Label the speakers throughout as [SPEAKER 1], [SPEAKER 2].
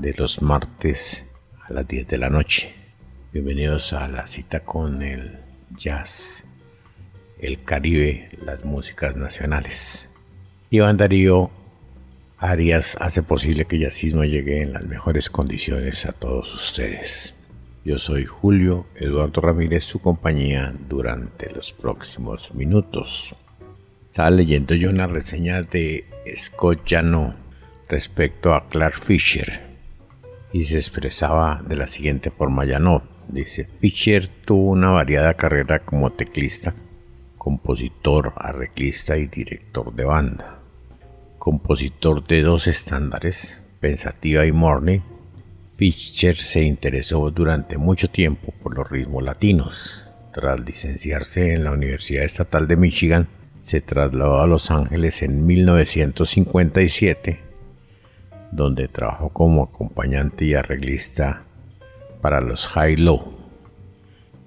[SPEAKER 1] de los martes a las 10 de la noche. Bienvenidos a la cita con el jazz, el Caribe, las músicas nacionales. Iván Darío Arias hace posible que Yacismo llegue en las mejores condiciones a todos ustedes. Yo soy Julio Eduardo Ramírez, su compañía durante los próximos minutos. Estaba leyendo yo una reseña de Scott Jano respecto a Clark Fisher y se expresaba de la siguiente forma Jano. Dice, Fisher tuvo una variada carrera como teclista, compositor, arreglista y director de banda. Compositor de dos estándares, Pensativa y Morning, Fischer se interesó durante mucho tiempo por los ritmos latinos. Tras licenciarse en la Universidad Estatal de Michigan, se trasladó a Los Ángeles en 1957, donde trabajó como acompañante y arreglista para los High Low.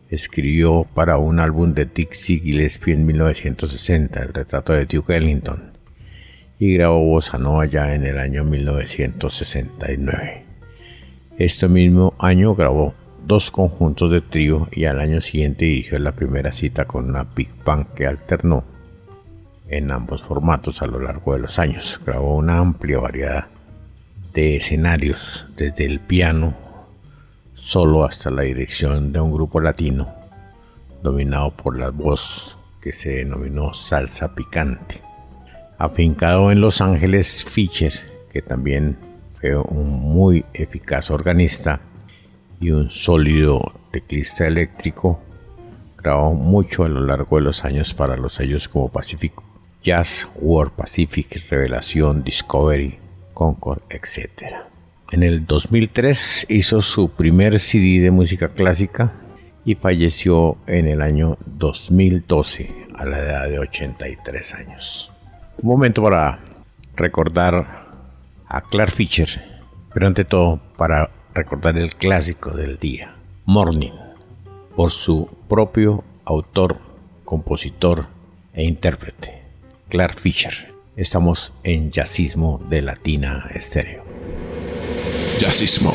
[SPEAKER 1] Escribió para un álbum de Dixie Gillespie en 1960, el retrato de Duke Ellington, y grabó Bossa Nova ya en el año 1969. Este mismo año grabó dos conjuntos de trío y al año siguiente dirigió la primera cita con una Big Bang que alternó en ambos formatos a lo largo de los años. Grabó una amplia variedad de escenarios, desde el piano solo hasta la dirección de un grupo latino dominado por la voz que se denominó salsa picante. Afincado en Los Ángeles, Fischer, que también fue un muy eficaz organista y un sólido teclista eléctrico, grabó mucho a lo largo de los años para los sellos como Pacific Jazz, World Pacific, Revelación, Discovery, Concord, etc. En el 2003 hizo su primer CD de música clásica y falleció en el año 2012 a la edad de 83 años. Un momento para recordar a Clark Fisher, pero ante todo para recordar el clásico del día, Morning, por su propio autor, compositor e intérprete. Clark Fisher. Estamos en Jazzismo de Latina Estéreo.
[SPEAKER 2] Jazzismo.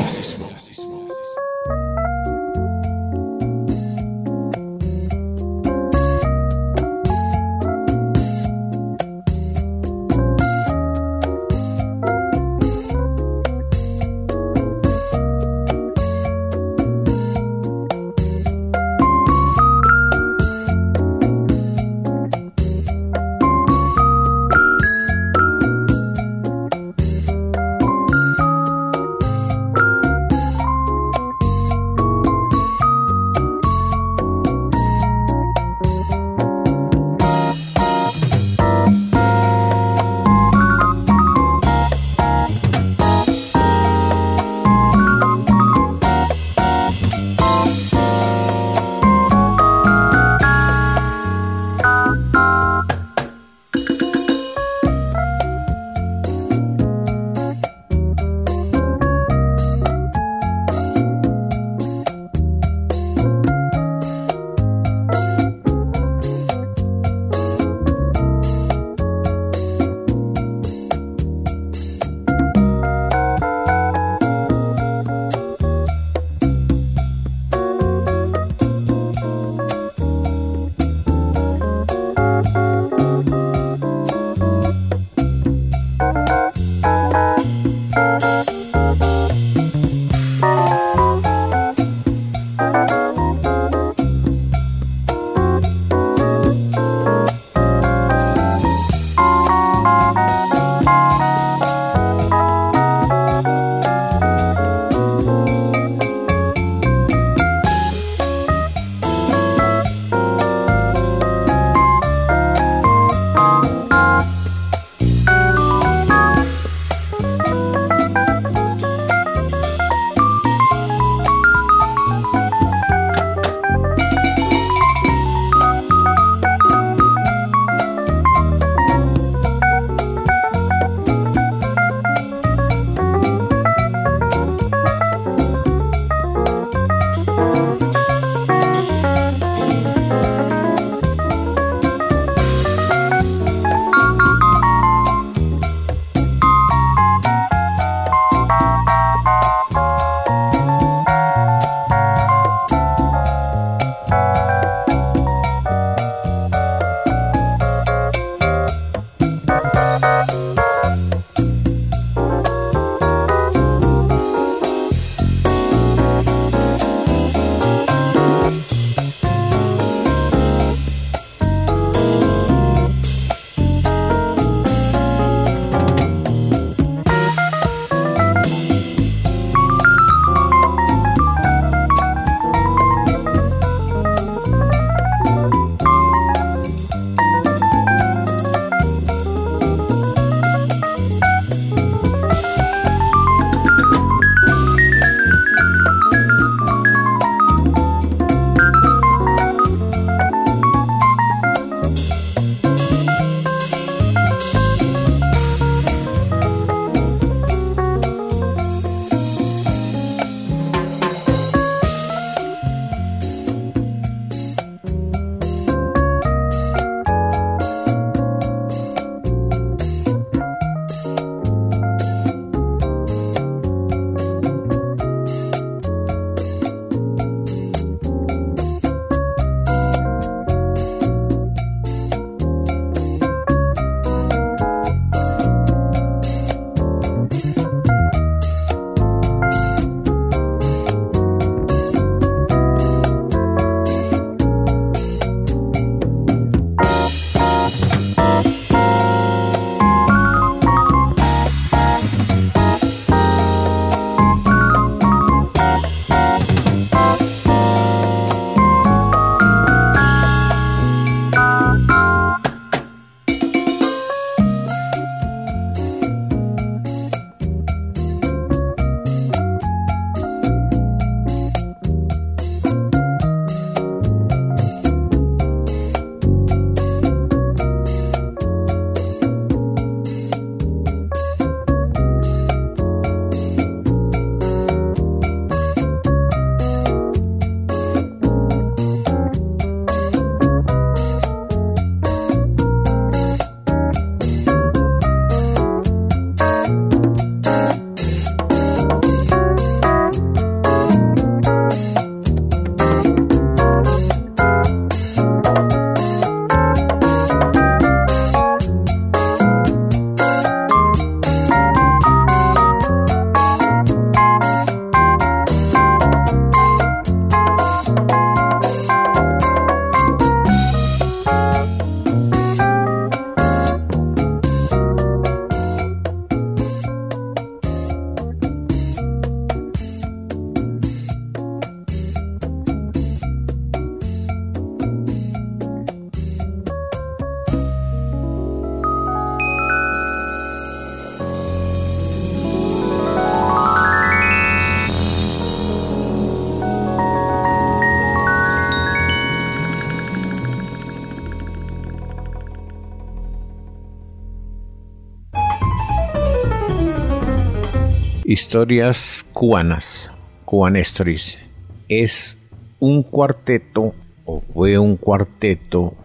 [SPEAKER 1] Historias cubanas, Cuban Stories, es un cuarteto o fue un cuarteto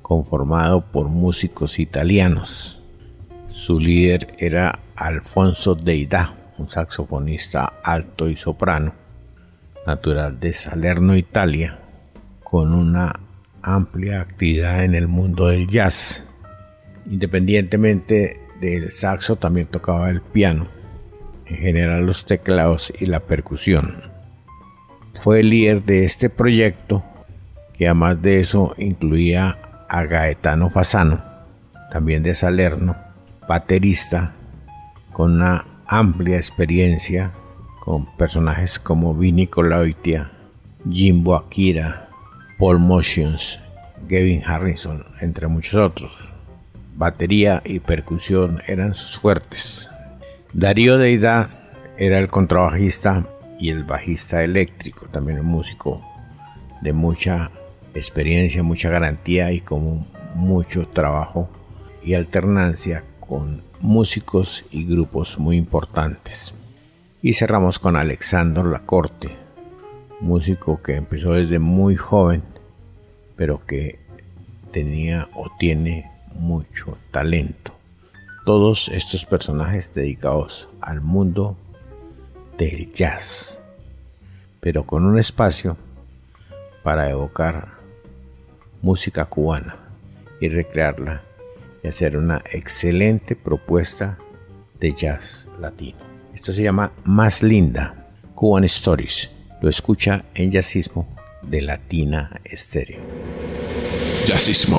[SPEAKER 1] conformado por músicos italianos. Su líder era Alfonso Deida, un saxofonista alto y soprano, natural de Salerno, Italia, con una amplia actividad en el mundo del jazz. Independientemente del saxo, también tocaba el piano en general los teclados y la percusión. Fue el líder de este proyecto que además de eso incluía a Gaetano Fasano, también de Salerno, baterista con una amplia experiencia con personajes como Vinny Colaitia, Jimbo Akira, Paul Motions, Gavin Harrison, entre muchos otros. Batería y percusión eran sus fuertes. Darío Deida era el contrabajista y el bajista eléctrico, también un músico de mucha experiencia, mucha garantía y con mucho trabajo y alternancia con músicos y grupos muy importantes. Y cerramos con Alexandro Lacorte, músico que empezó desde muy joven, pero que tenía o tiene mucho talento todos estos personajes dedicados al mundo del jazz, pero con un espacio para evocar música cubana y recrearla y hacer una excelente propuesta de jazz latino. Esto se llama Más Linda, Cuban Stories. Lo escucha en Jazzismo de Latina Estéreo.
[SPEAKER 2] Jazzismo.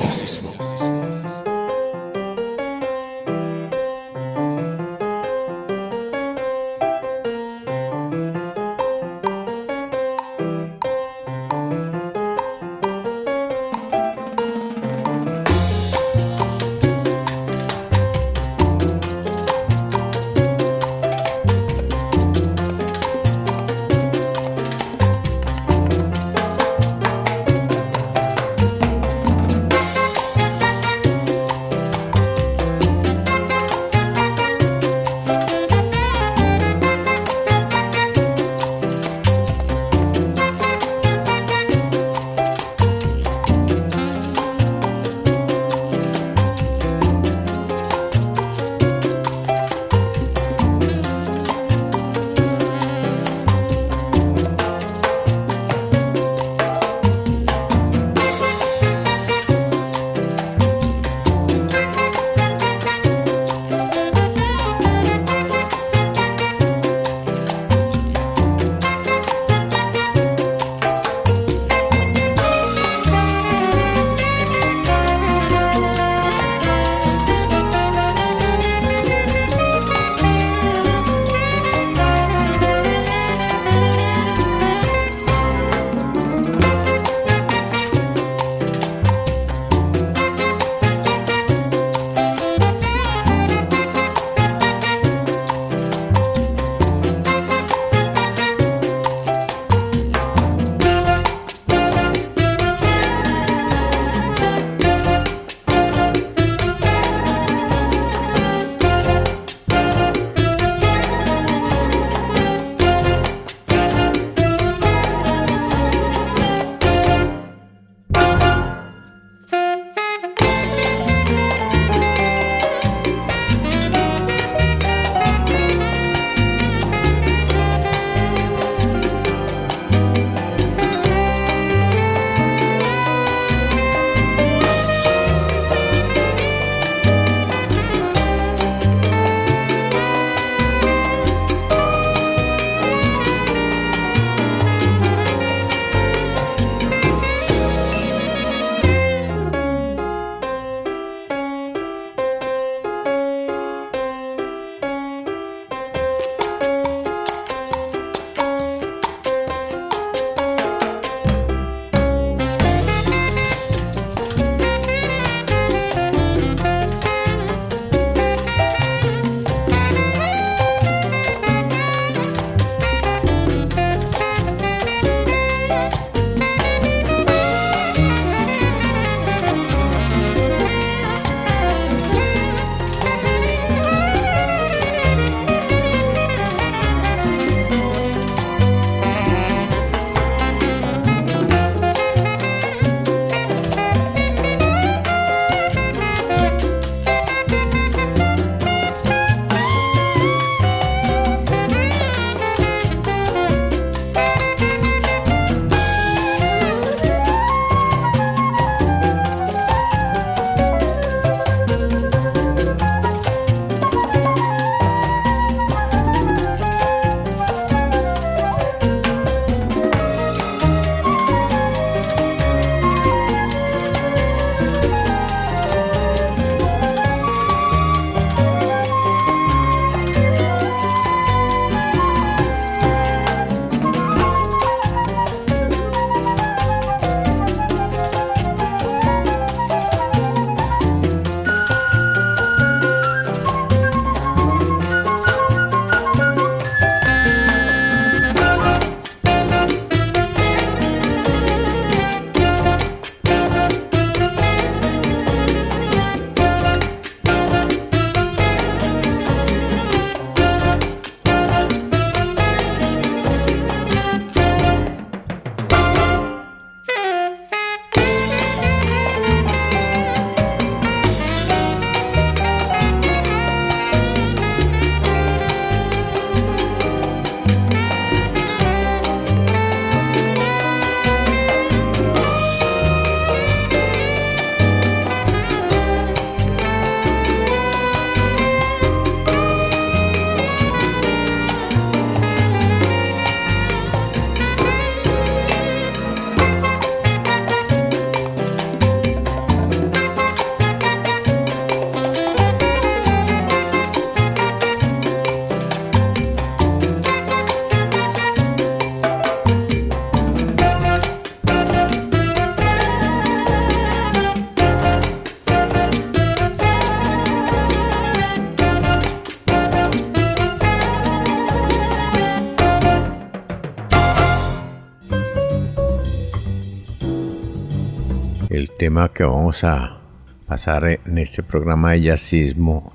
[SPEAKER 1] Tema que vamos a pasar en este programa de jazzismo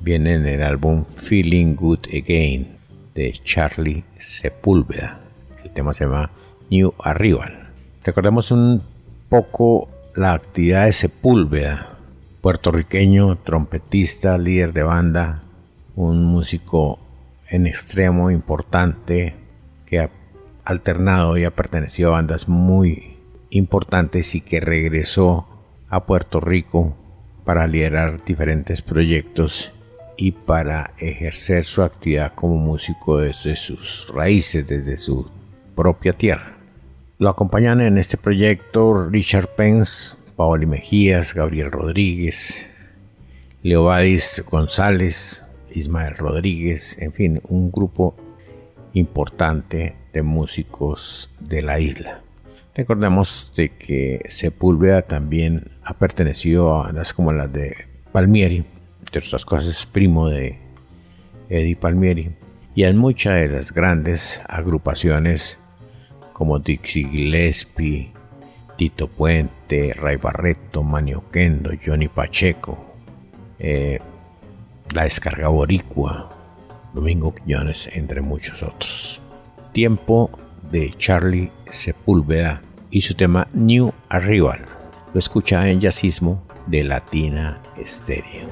[SPEAKER 1] viene en el álbum Feeling Good Again de Charlie Sepúlveda. El tema se llama New Arrival. Recordemos un poco la actividad de Sepúlveda, puertorriqueño, trompetista, líder de banda, un músico en extremo importante que ha alternado y ha pertenecido a bandas muy importantes y que regresó a Puerto Rico para liderar diferentes proyectos y para ejercer su actividad como músico desde sus raíces, desde su propia tierra. Lo acompañan en este proyecto Richard Pence, Paoli Mejías, Gabriel Rodríguez, Leovadis González, Ismael Rodríguez, en fin, un grupo importante de músicos de la isla. Recordemos de que Sepúlveda también ha pertenecido a bandas como las de Palmieri, entre otras cosas primo de Eddie Palmieri, y en muchas de las grandes agrupaciones como Dixie Gillespie, Tito Puente, Ray Barreto, Manio Kendo, Johnny Pacheco, eh, La Descarga Boricua, Domingo Quiñones, entre muchos otros. Tiempo de Charlie Sepúlveda y su tema New Arrival. Lo escucha en Jazzismo de Latina Stereo.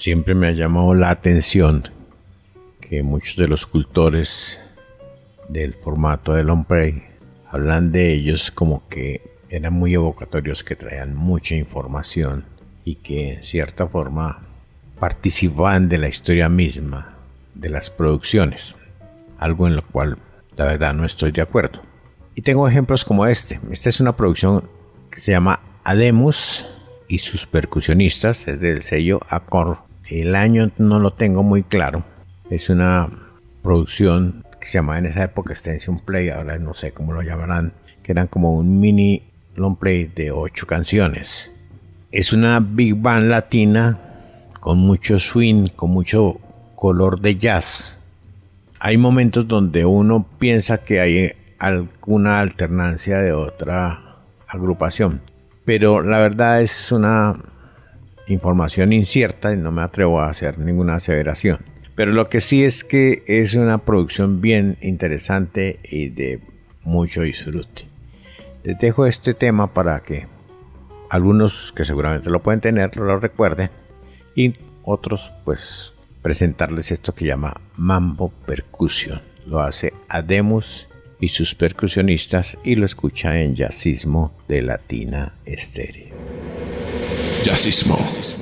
[SPEAKER 1] Siempre me ha llamado la atención que muchos de los cultores del formato de long play hablan de ellos como que eran muy evocatorios, que traían mucha información y que en cierta forma participaban de la historia misma de las producciones, algo en lo cual la verdad no estoy de acuerdo. Y tengo ejemplos como este. Esta es una producción que se llama Ademus y sus percusionistas, es del sello Accord. El año no lo tengo muy claro. Es una producción que se llamaba en esa época Extension Play, ahora no sé cómo lo llamarán, que eran como un mini long play de ocho canciones. Es una big band latina con mucho swing, con mucho color de jazz. Hay momentos donde uno piensa que hay alguna alternancia de otra agrupación, pero la verdad es una información incierta y no me atrevo a hacer ninguna aseveración. Pero lo que sí es que es una producción bien interesante y de mucho disfrute. Les dejo este tema para que algunos que seguramente lo pueden tener lo recuerden y otros pues presentarles esto que llama Mambo Percusión. Lo hace Ademus y sus percusionistas y lo escucha en Jazzismo de Latina Estéreo.
[SPEAKER 2] Justice Small.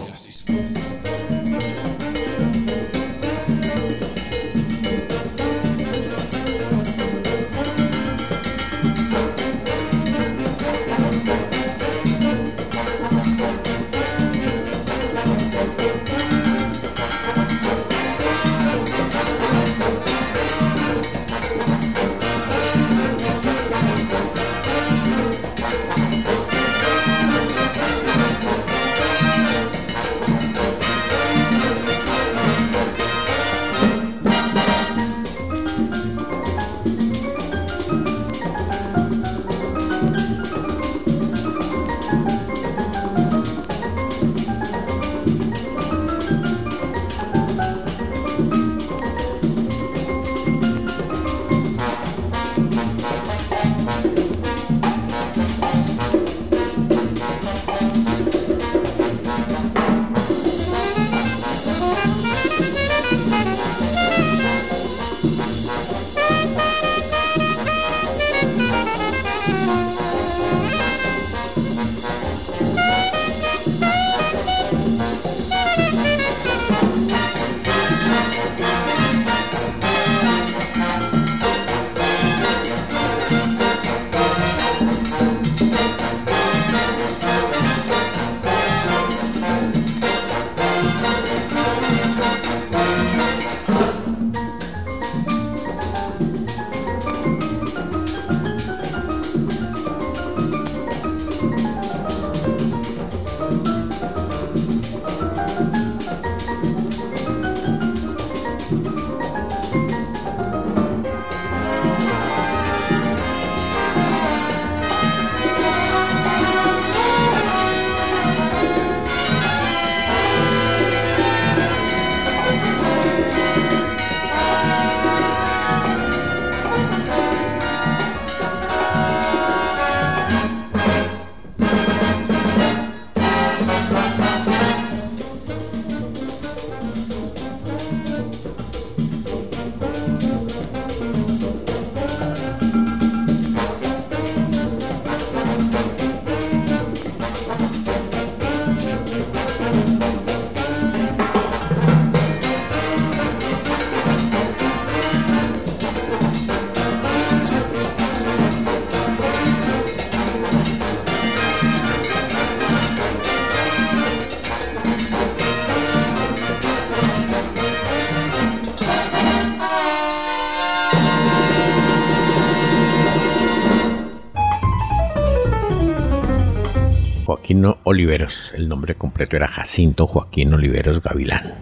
[SPEAKER 1] Oliveros, el nombre completo era Jacinto Joaquín Oliveros Gavilán,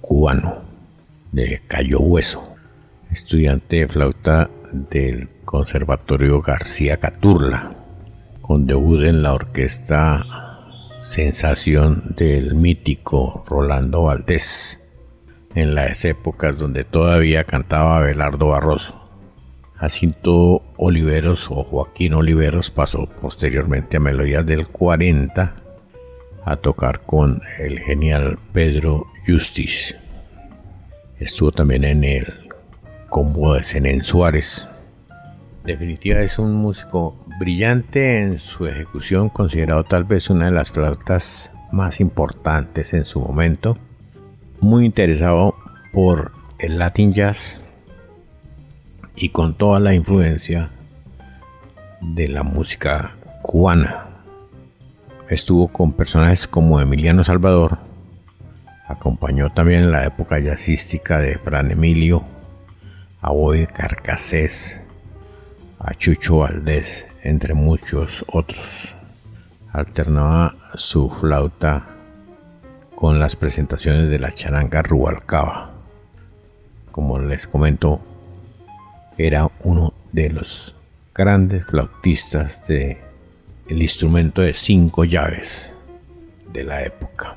[SPEAKER 1] cubano, de Cayo Hueso, estudiante de flauta del Conservatorio García Caturla, con debut en la orquesta Sensación del mítico Rolando Valdés, en las épocas donde todavía cantaba Belardo Barroso. Jacinto Oliveros o Joaquín Oliveros pasó posteriormente a Melodías del 40 a tocar con el genial Pedro Justice. Estuvo también en el combo de Zenén Suárez. Definitiva es un músico brillante en su ejecución, considerado tal vez una de las flautas más importantes en su momento. Muy interesado por el Latin Jazz y con toda la influencia de la música cubana. Estuvo con personajes como Emiliano Salvador, acompañó también la época jazzística de Fran Emilio, a Boy Carcasés, a Chucho Valdés, entre muchos otros. Alternaba su flauta con las presentaciones de la charanga Rubalcaba. Como les comento, era uno de los grandes flautistas de el instrumento de cinco llaves de la época.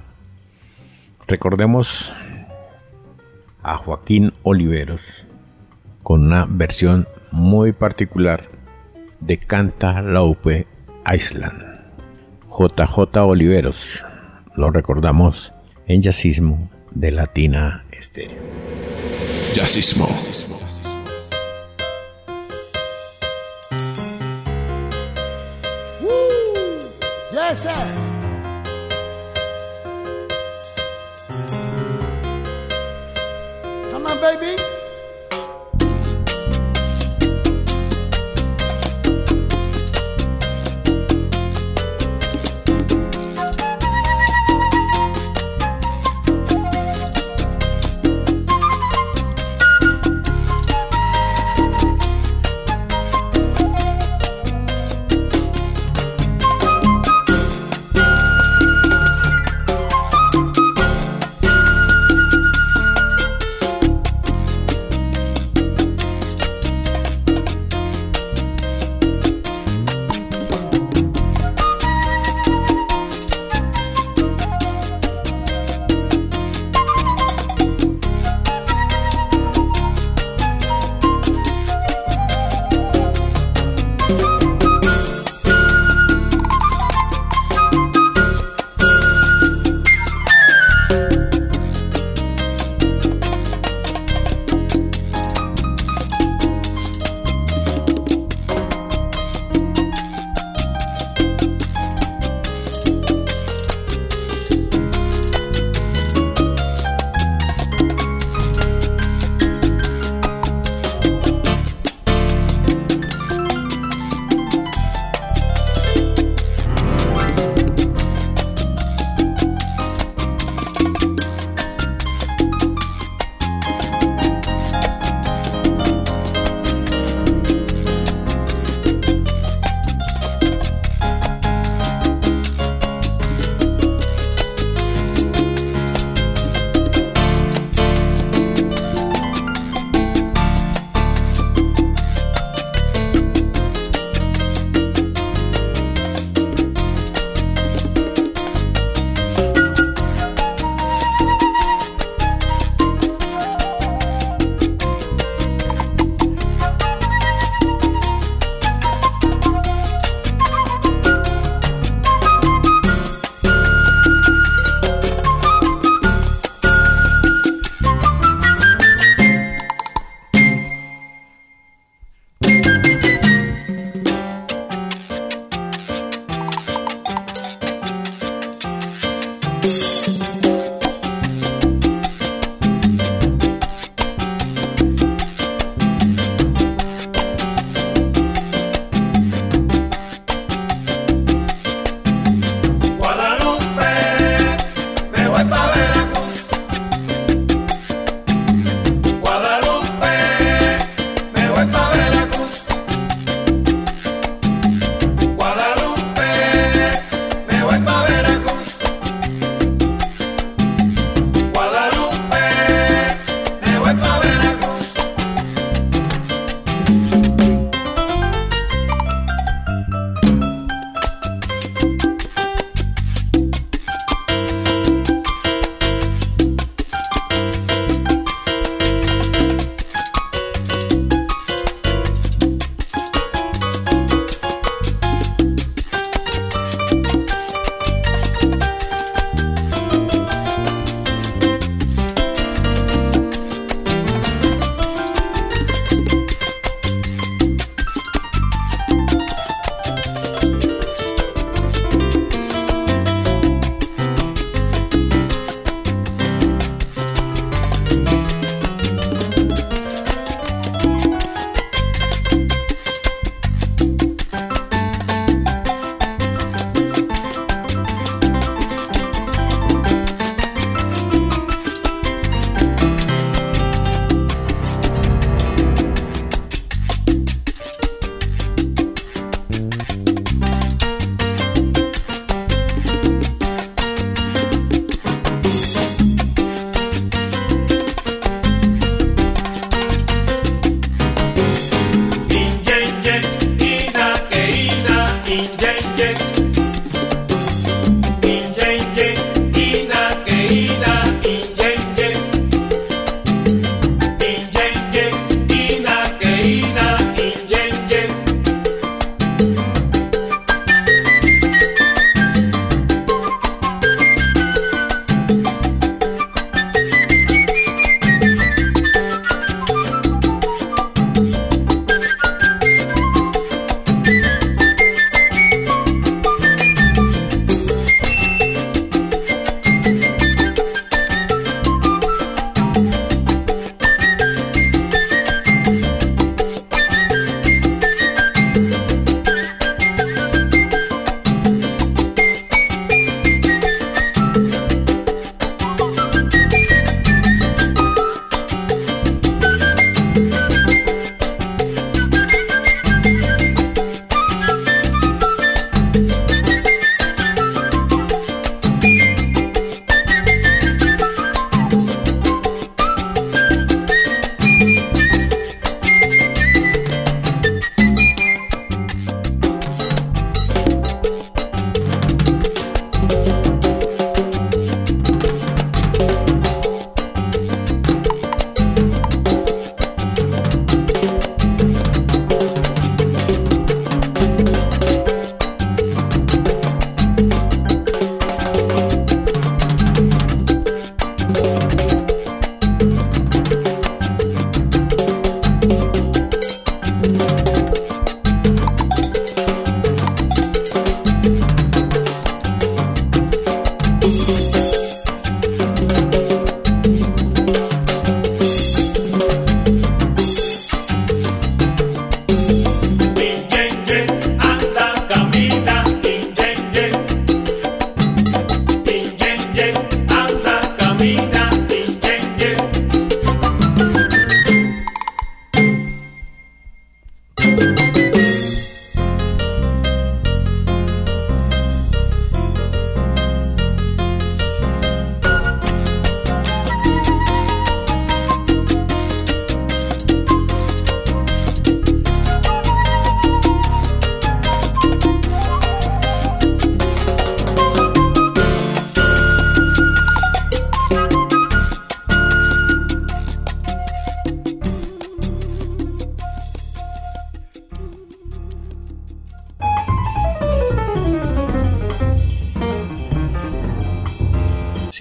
[SPEAKER 1] Recordemos a Joaquín Oliveros con una versión muy particular de Canta Laupe Island. JJ Oliveros, lo recordamos en Jazzismo de Latina Estéreo.
[SPEAKER 2] Jazzismo.
[SPEAKER 3] Come on, baby.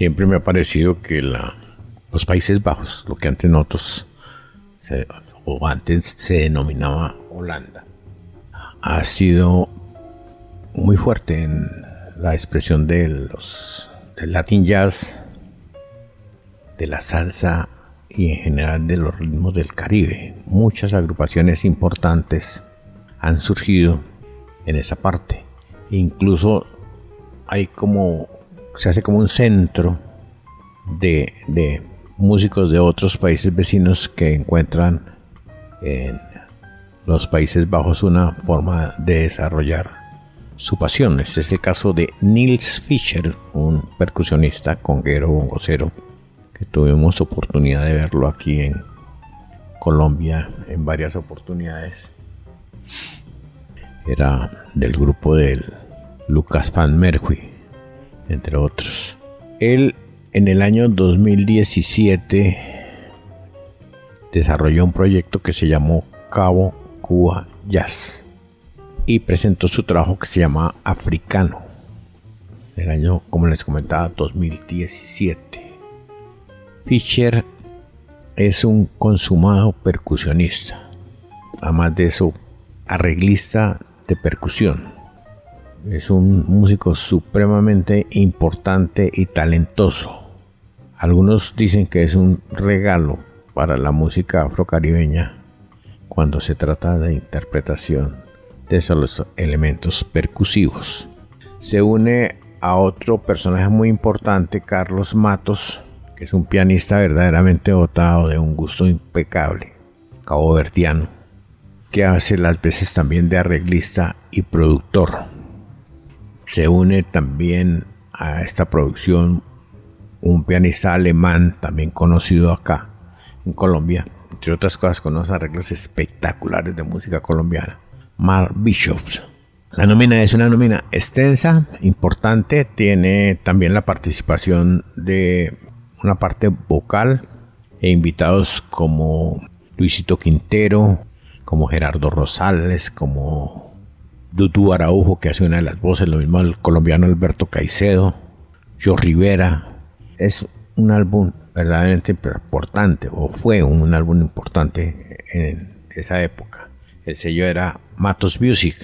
[SPEAKER 1] Siempre me ha parecido que los Países Bajos, lo que antes nosotros, se- o antes se denominaba Holanda, ha sido muy fuerte en la expresión de los del Latin Jazz, de la salsa y en general de los ritmos del Caribe. Muchas agrupaciones importantes han surgido en esa parte. Incluso hay como, se hace como un centro de, de músicos de otros países vecinos que encuentran en los Países Bajos una forma de desarrollar su pasión. Este es el caso de Nils Fischer, un percusionista, conguero, bongocero, que tuvimos oportunidad de verlo aquí en Colombia en varias oportunidades. Era del grupo del Lucas Van Mercury, entre otros. Él en el año 2017 desarrolló un proyecto que se llamó Cabo Cuba Jazz y presentó su trabajo que se llama Africano del año, como les comentaba, 2017. Fischer es un consumado percusionista, además de eso, arreglista de percusión. Es un músico supremamente importante y talentoso. Algunos dicen que es un regalo para la música afrocaribeña cuando se trata de interpretación de esos elementos percusivos. Se une a otro personaje muy importante, Carlos Matos, que es un pianista verdaderamente dotado de un gusto impecable, caboverdiano, que hace las veces también de arreglista y productor. Se une también a esta producción un pianista alemán, también conocido acá en Colombia, entre otras cosas con unos arreglos espectaculares de música colombiana, Mark Bishops. La nómina es una nómina extensa, importante, tiene también la participación de una parte vocal e invitados como Luisito Quintero, como Gerardo Rosales, como Dudu Araujo, que hace una de las voces, lo mismo el colombiano Alberto Caicedo, Joe Rivera. Es un álbum verdaderamente importante, o fue un álbum importante en esa época. El sello era Matos Music.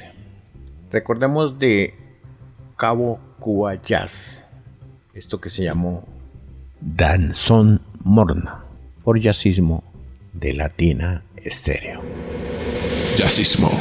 [SPEAKER 1] Recordemos de Cabo Cuba Jazz, esto que se llamó Danzón Morna, por jazzismo de Latina Estéreo.
[SPEAKER 2] Jazzismo.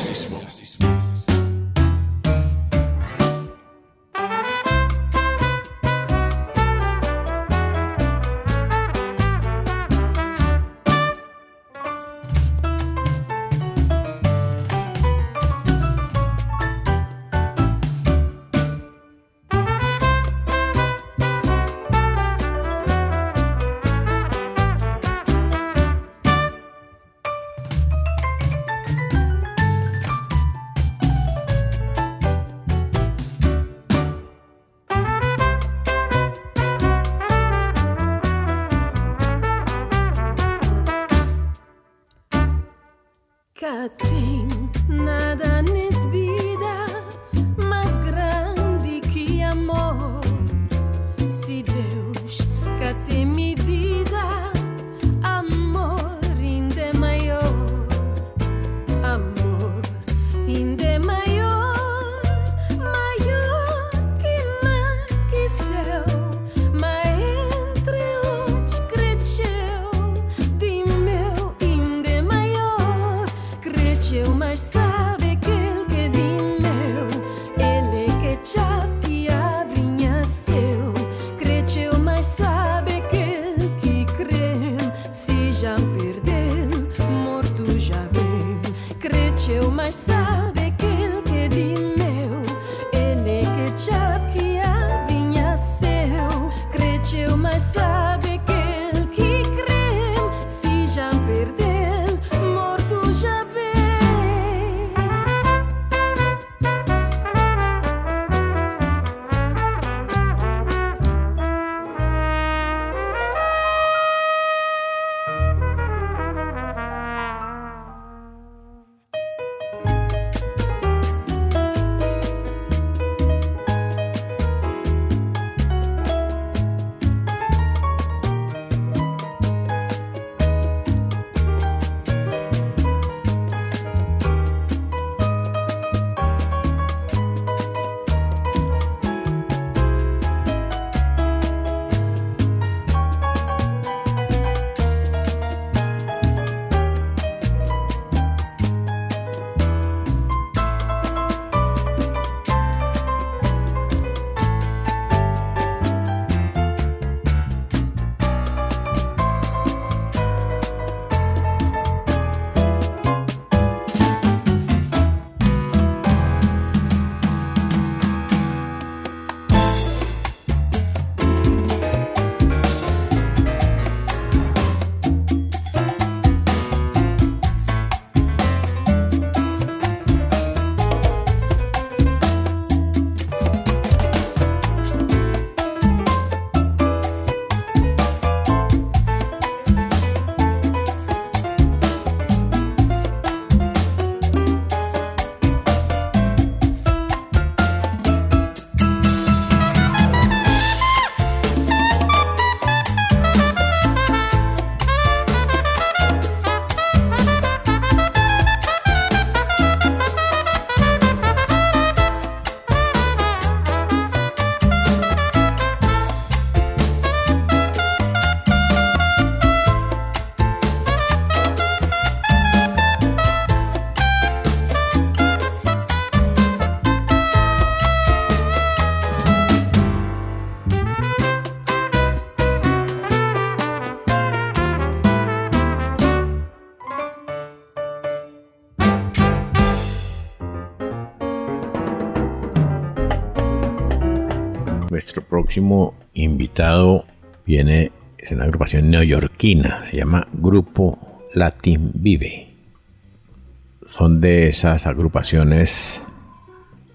[SPEAKER 4] cá tem assim,
[SPEAKER 1] nada próximo invitado viene, es una agrupación neoyorquina, se llama Grupo Latin Vive. Son de esas agrupaciones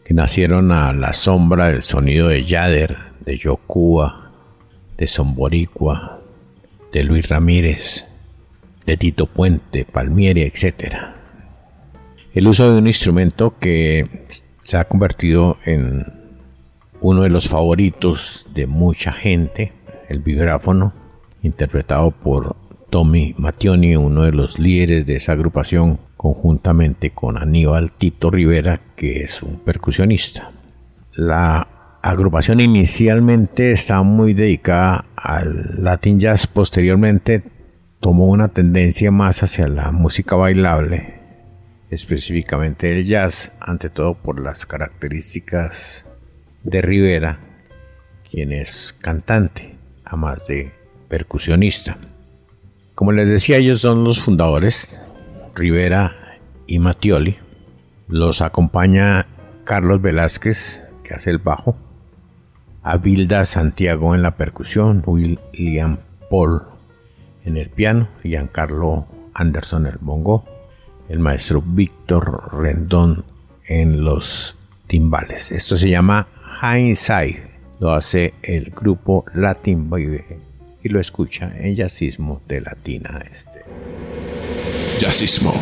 [SPEAKER 1] que nacieron a la sombra del sonido de Yader, de Yokua, de Somboricua, de Luis Ramírez, de Tito Puente, Palmieri, etc. El uso de un instrumento que se ha convertido en uno de los favoritos de mucha gente, el vibráfono, interpretado por Tommy Mattioni, uno de los líderes de esa agrupación, conjuntamente con Aníbal Tito Rivera, que es un percusionista. La agrupación inicialmente estaba muy dedicada al Latin Jazz, posteriormente tomó una tendencia más hacia la música bailable, específicamente el jazz, ante todo por las características de Rivera, quien es cantante, además de percusionista. Como les decía, ellos son los fundadores, Rivera y Mattioli. Los acompaña Carlos Velázquez, que hace el bajo, Abilda Santiago en la percusión, William Paul en el piano, Giancarlo Anderson el bongo, el maestro Víctor Rendón en los timbales. Esto se llama Hindsight. Lo hace el grupo Latin Baby y lo escucha en Jazzismo de Latina Este.
[SPEAKER 2] Jazzismo.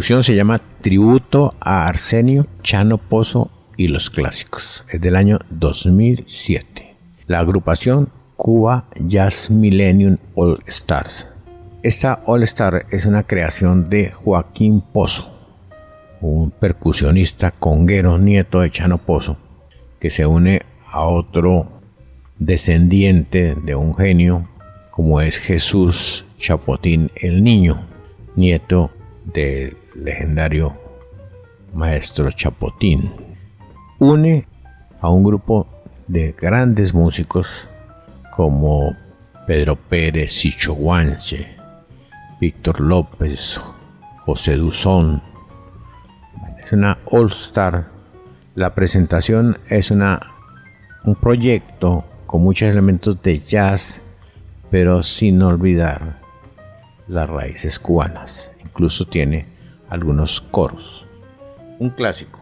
[SPEAKER 1] Producción se llama Tributo a Arsenio, Chano Pozo y los Clásicos. Es del año 2007. La agrupación Cuba Jazz Millennium All Stars. Esta All Star es una creación de Joaquín Pozo, un percusionista conguero nieto de Chano Pozo, que se une a otro descendiente de un genio como es Jesús Chapotín el Niño, nieto del legendario maestro Chapotín. Une a un grupo de grandes músicos como Pedro Pérez Sicho Guanche, Víctor López, José Duzón. Es una All Star. La presentación es una, un proyecto con muchos elementos de jazz, pero sin olvidar las raíces cubanas. Incluso tiene algunos coros. Un clásico,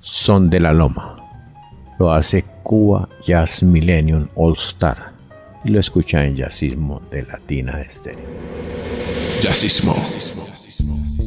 [SPEAKER 1] Son de la Loma. Lo hace Cuba Jazz Millennium All Star y lo escucha en Jazzismo de Latina de Estéreo.
[SPEAKER 2] Jazzismo.
[SPEAKER 5] Son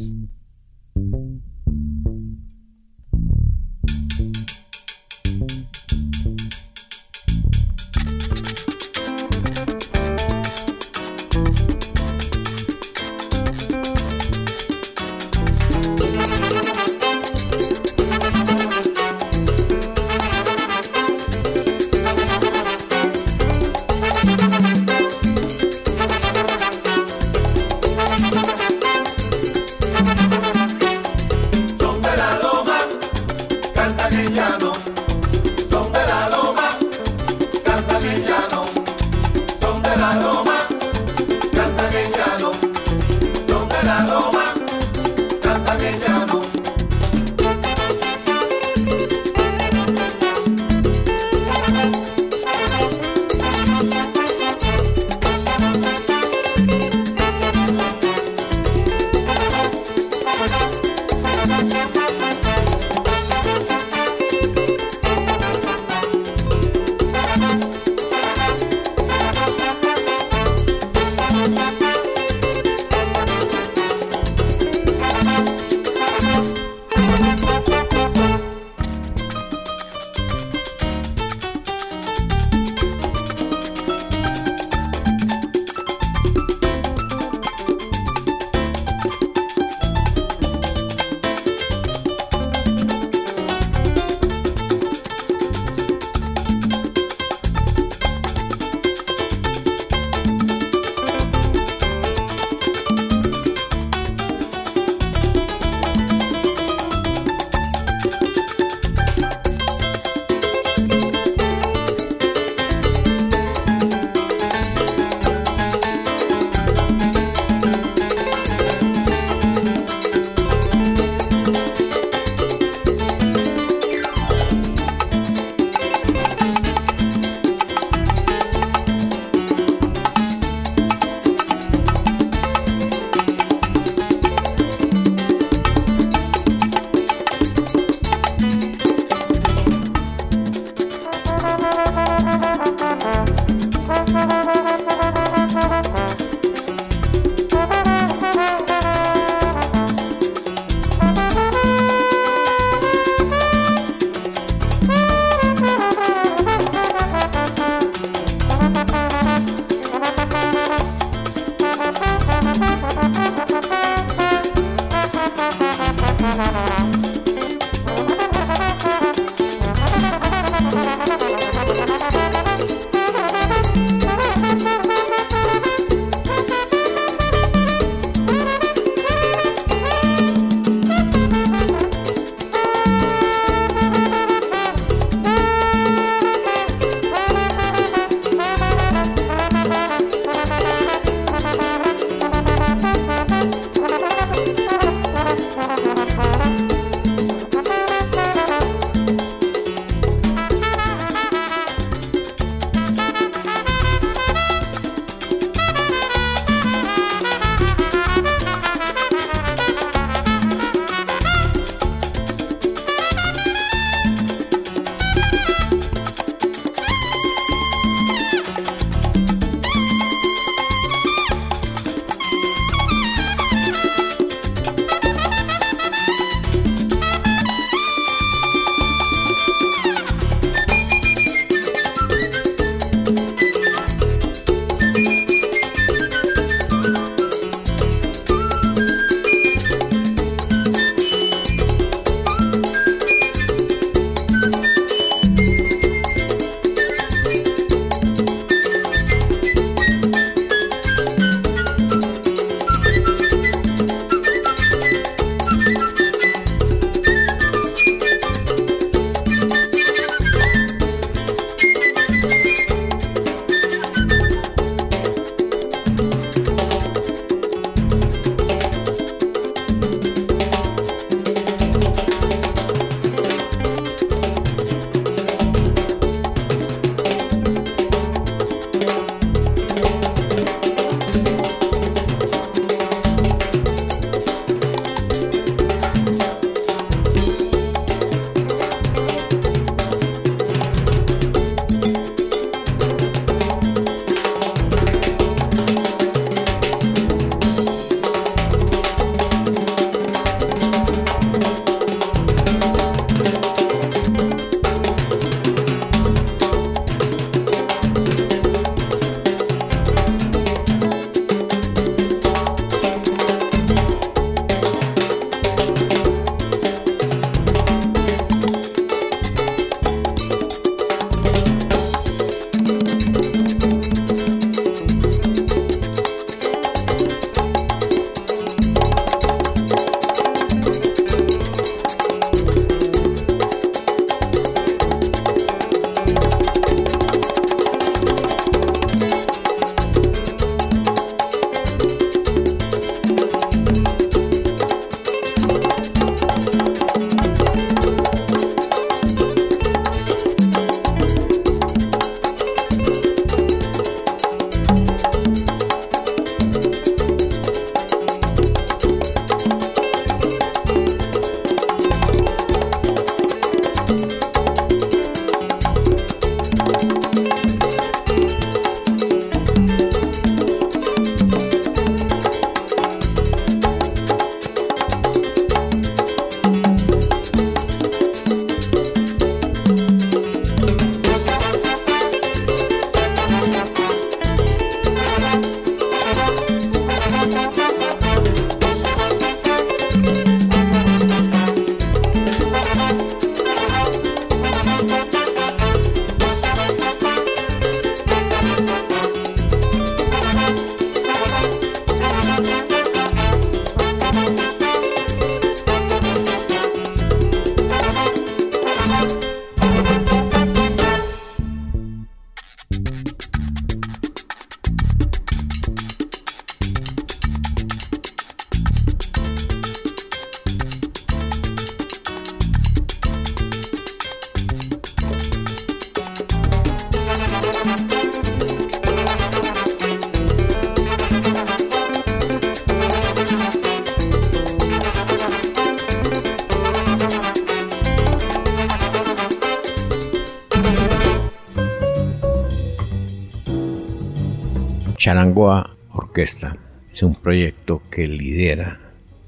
[SPEAKER 1] Charangoa Orquesta es un proyecto que lidera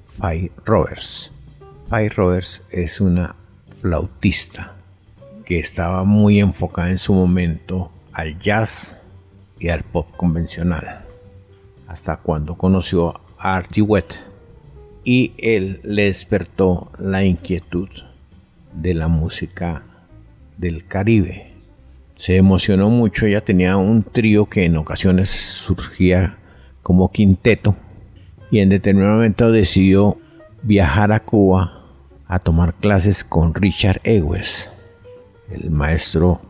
[SPEAKER 1] Fay Roberts. Fay Roberts es una flautista que estaba muy enfocada en su momento al jazz y al pop convencional, hasta cuando conoció a Artie Wet y él le despertó la inquietud de la música del Caribe. Se emocionó mucho, ella tenía un trío que en ocasiones surgía como quinteto y en determinado momento decidió viajar a Cuba a tomar clases con Richard Ewes, el maestro,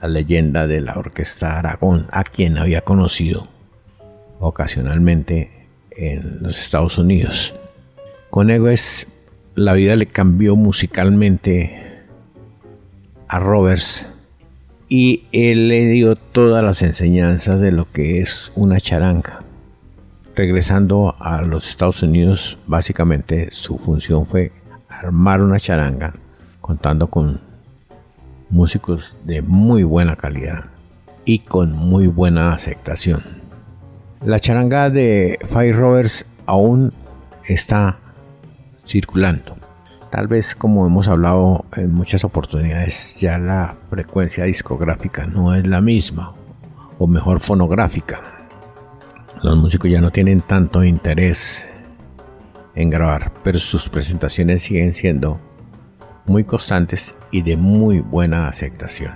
[SPEAKER 1] la leyenda de la orquesta Aragón, a quien había conocido ocasionalmente en los Estados Unidos. Con Ewes la vida le cambió musicalmente a Roberts y él le dio todas las enseñanzas de lo que es una charanga. Regresando a los Estados Unidos, básicamente su función fue armar una charanga contando con músicos de muy buena calidad y con muy buena aceptación. La charanga de Five Roberts aún está circulando. Tal vez como hemos hablado en muchas oportunidades, ya la frecuencia discográfica no es la misma, o mejor fonográfica. Los músicos ya no tienen tanto interés en grabar, pero sus presentaciones siguen siendo muy constantes y de muy buena aceptación.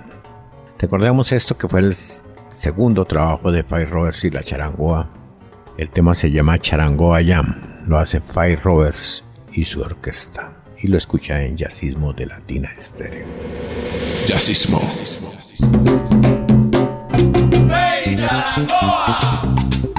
[SPEAKER 1] Recordemos esto que fue el segundo trabajo de Five Roberts y la Charangoa. El tema se llama Charangoa Jam, lo hace Five Roberts y su orquesta. Y lo escucha en Jazzismo de Latina Estéreo.
[SPEAKER 2] Jazzismo.
[SPEAKER 5] ¡Hey, Charangoa!
[SPEAKER 4] Thank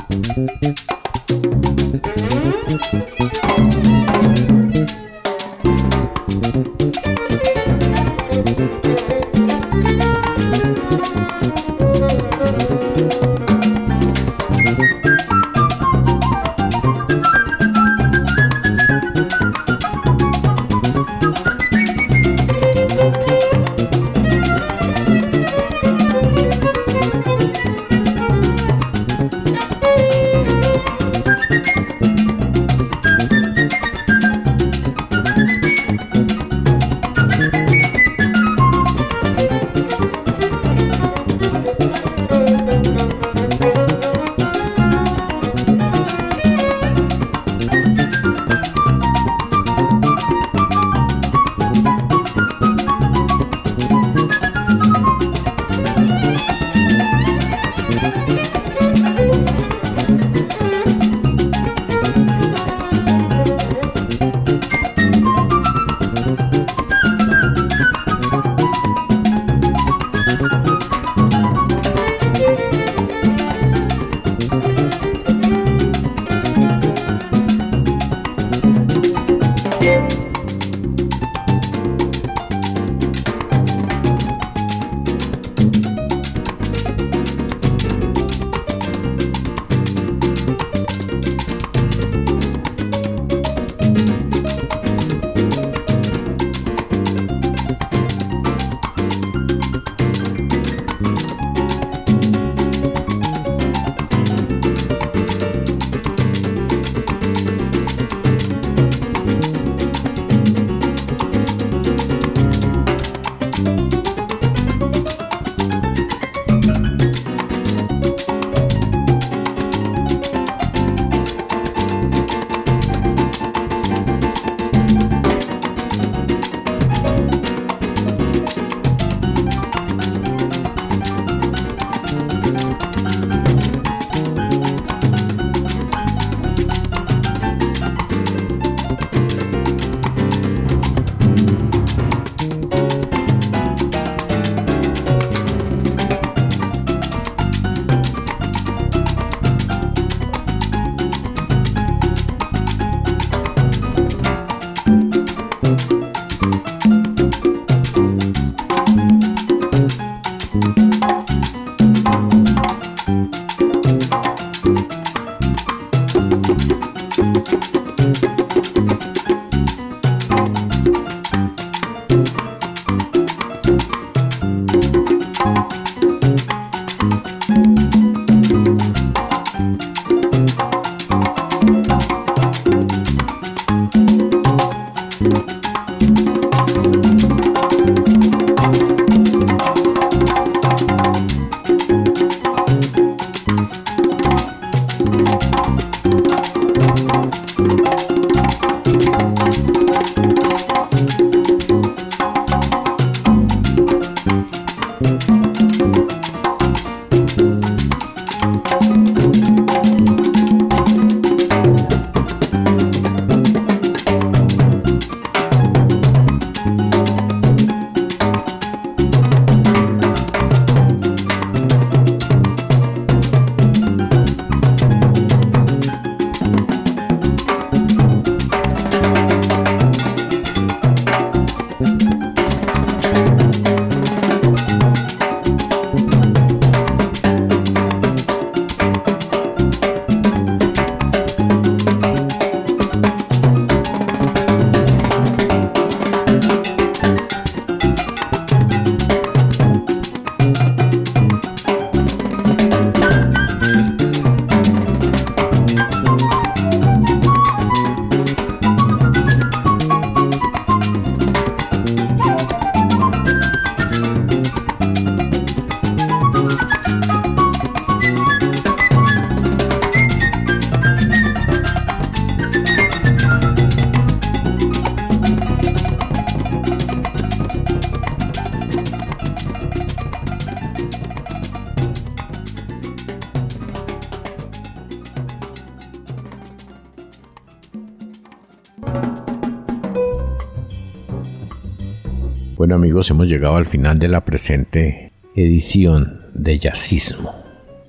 [SPEAKER 1] Amigos, hemos llegado al final de la presente edición de Jazzismo,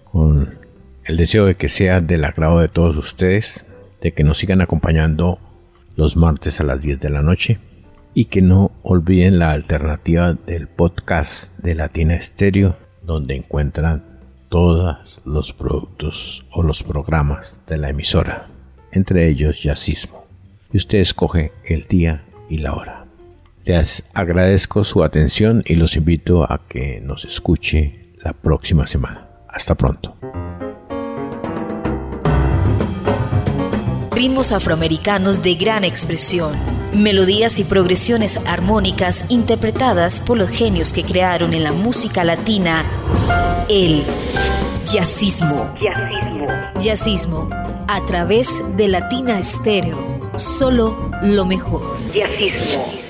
[SPEAKER 1] con el deseo de que sea del agrado de todos ustedes, de que nos sigan acompañando los martes a las 10 de la noche y que no olviden la alternativa del podcast de Latina Estéreo, donde encuentran todos los productos o los programas de la emisora, entre ellos Jazzismo. Y usted escoge el día y la hora. Les agradezco su atención y los invito a que nos escuche la próxima semana. Hasta pronto.
[SPEAKER 6] Ritmos afroamericanos de gran expresión, melodías y progresiones armónicas interpretadas por los genios que crearon en la música latina el jazzismo. Jazzismo. Jazzismo a través de Latina Estéreo. Solo lo mejor. Jazzismo.